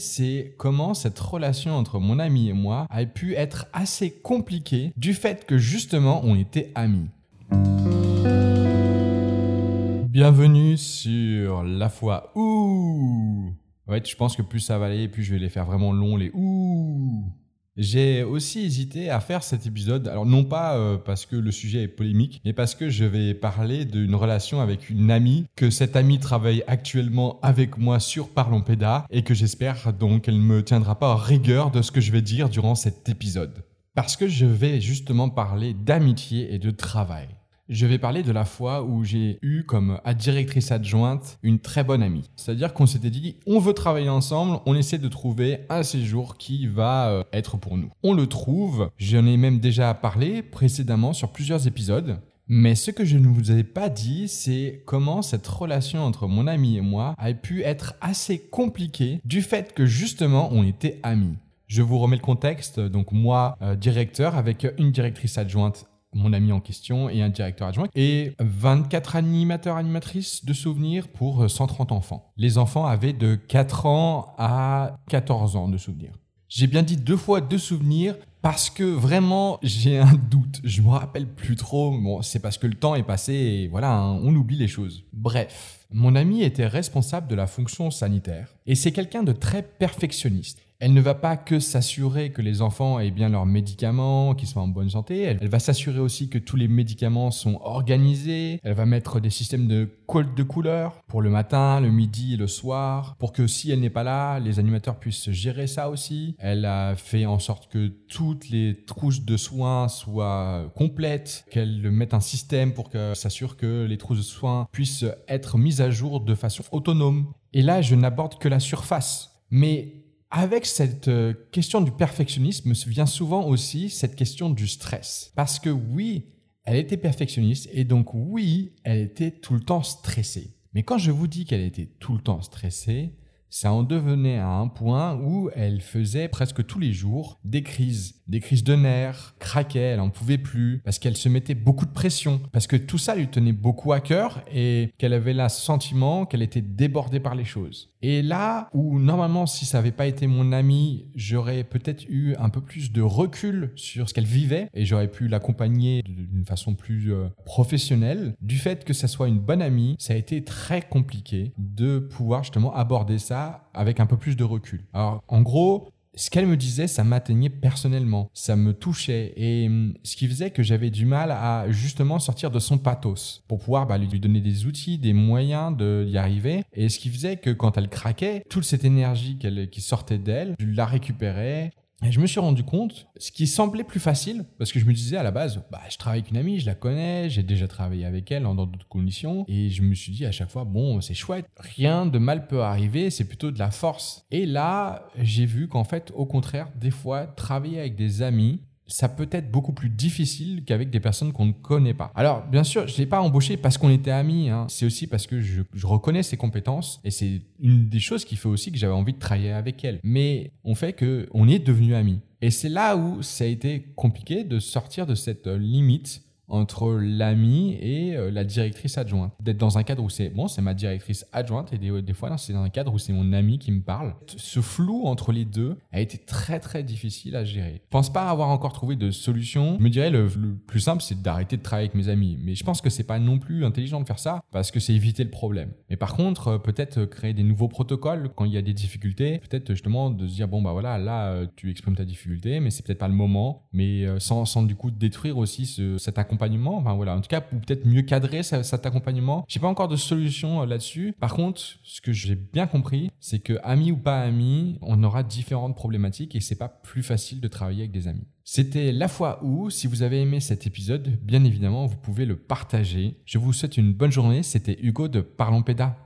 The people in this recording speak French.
c'est comment cette relation entre mon ami et moi a pu être assez compliquée du fait que justement on était amis. Bienvenue sur La foi ouh. Ouais, je pense que plus ça va aller, plus je vais les faire vraiment longs les ouh. J'ai aussi hésité à faire cet épisode, alors non pas euh, parce que le sujet est polémique, mais parce que je vais parler d'une relation avec une amie, que cette amie travaille actuellement avec moi sur Parlons Pédas, et que j'espère donc qu'elle ne me tiendra pas en rigueur de ce que je vais dire durant cet épisode. Parce que je vais justement parler d'amitié et de travail je vais parler de la fois où j'ai eu comme directrice adjointe une très bonne amie. C'est-à-dire qu'on s'était dit, on veut travailler ensemble, on essaie de trouver un séjour qui va euh, être pour nous. On le trouve, j'en ai même déjà parlé précédemment sur plusieurs épisodes. Mais ce que je ne vous ai pas dit, c'est comment cette relation entre mon ami et moi a pu être assez compliquée du fait que justement on était amis. Je vous remets le contexte. Donc moi, euh, directeur, avec une directrice adjointe mon ami en question et un directeur adjoint, et 24 animateurs, animatrices de souvenirs pour 130 enfants. Les enfants avaient de 4 ans à 14 ans de souvenirs. J'ai bien dit deux fois deux souvenirs parce que vraiment j'ai un doute. Je me rappelle plus trop. Bon, c'est parce que le temps est passé et voilà, hein, on oublie les choses. Bref, mon ami était responsable de la fonction sanitaire et c'est quelqu'un de très perfectionniste. Elle ne va pas que s'assurer que les enfants aient bien leurs médicaments, qu'ils soient en bonne santé, elle, va s'assurer aussi que tous les médicaments sont organisés, elle va mettre des systèmes de code de couleurs pour le matin, le midi et le soir, pour que si elle n'est pas là, les animateurs puissent gérer ça aussi. Elle a fait en sorte que toutes les trousses de soins soient complètes, qu'elle mette un système pour que s'assure que les trousses de soins puissent être mises à jour de façon autonome. Et là, je n'aborde que la surface. Mais avec cette euh, question du perfectionnisme vient souvent aussi cette question du stress. Parce que oui, elle était perfectionniste et donc oui, elle était tout le temps stressée. Mais quand je vous dis qu'elle était tout le temps stressée, ça en devenait à un point où elle faisait presque tous les jours des crises des crises de nerfs, craquait, elle en pouvait plus, parce qu'elle se mettait beaucoup parce que tout ça lui tenait beaucoup à cœur et qu'elle avait le sentiment qu'elle était débordée par les choses. Et là où normalement si ça n'avait pas été mon ami, j'aurais peut-être eu un peu plus de recul sur ce qu'elle vivait et j'aurais pu l'accompagner d'une façon plus euh, professionnelle, du fait que ça soit une bonne amie, ça a été très compliqué de pouvoir justement aborder ça avec un peu plus de recul. Alors en gros, ce qu'elle me disait, ça m'atteignait personnellement, ça me touchait et hum, ce qui faisait que j'avais du mal à justement sortir de son pathos pour pouvoir bah, lui donner des outils, des moyens d'y arriver et ce qui faisait que quand elle craquait, toute cette énergie qui sortait d'elle, je la récupérais et je me suis rendu compte, ce qui semblait plus facile, parce que je me disais à la base, bah, je travaille avec une amie, je la connais, j'ai déjà travaillé avec elle dans d'autres conditions, et je me suis dit à chaque fois, bon, c'est chouette, rien de mal peut arriver, c'est plutôt de la force. Et là, j'ai vu qu'en fait, au contraire, des fois, travailler avec des amis, ça peut être beaucoup plus difficile qu'avec des personnes qu'on ne connaît pas. Alors, bien sûr, je ne l'ai pas embauché parce qu'on était amis. Hein. C'est aussi parce que je, reconnais ses compétences et c'est une des choses qui fait aussi que j'avais envie de travailler avec elle. Mais on fait que on est devenus amis. Et c'est là où ça a été compliqué de sortir de cette limite entre l'ami et euh, la directrice adjointe. D'être dans un cadre où c'est bon, c'est ma directrice adjointe et des, fois c'est dans un cadre où c'est mon ami qui me parle. Ce flou entre les deux a été très très difficile à gérer. Je pense pas avoir encore trouvé de solution. Je me dirais le, plus simple c'est d'arrêter de travailler avec mes amis, mais je pense que c'est pas non plus intelligent de faire ça parce que c'est éviter le problème. Mais par contre, euh, peut-être créer des nouveaux protocoles quand il y a des difficultés, peut-être justement de se dire bon bah voilà, là euh, tu exprimes ta difficulté, mais c'est peut-être pas le moment, mais sans, sans du coup détruire aussi ce, cet accompagnement Enfin voilà, en tout cas, pour peut-être mieux cadrer cet accompagnement. J'ai pas encore de solution euh, là-dessus. Par contre, ce que j'ai bien compris, c'est que ami ou pas ami, on aura différentes problématiques et c'est pas plus facile de travailler avec des amis. C'était la fois où, si vous avez aimé cet épisode, bien évidemment, vous pouvez le partager. Je vous souhaite une bonne journée. C'était Hugo de Parlons Pédas.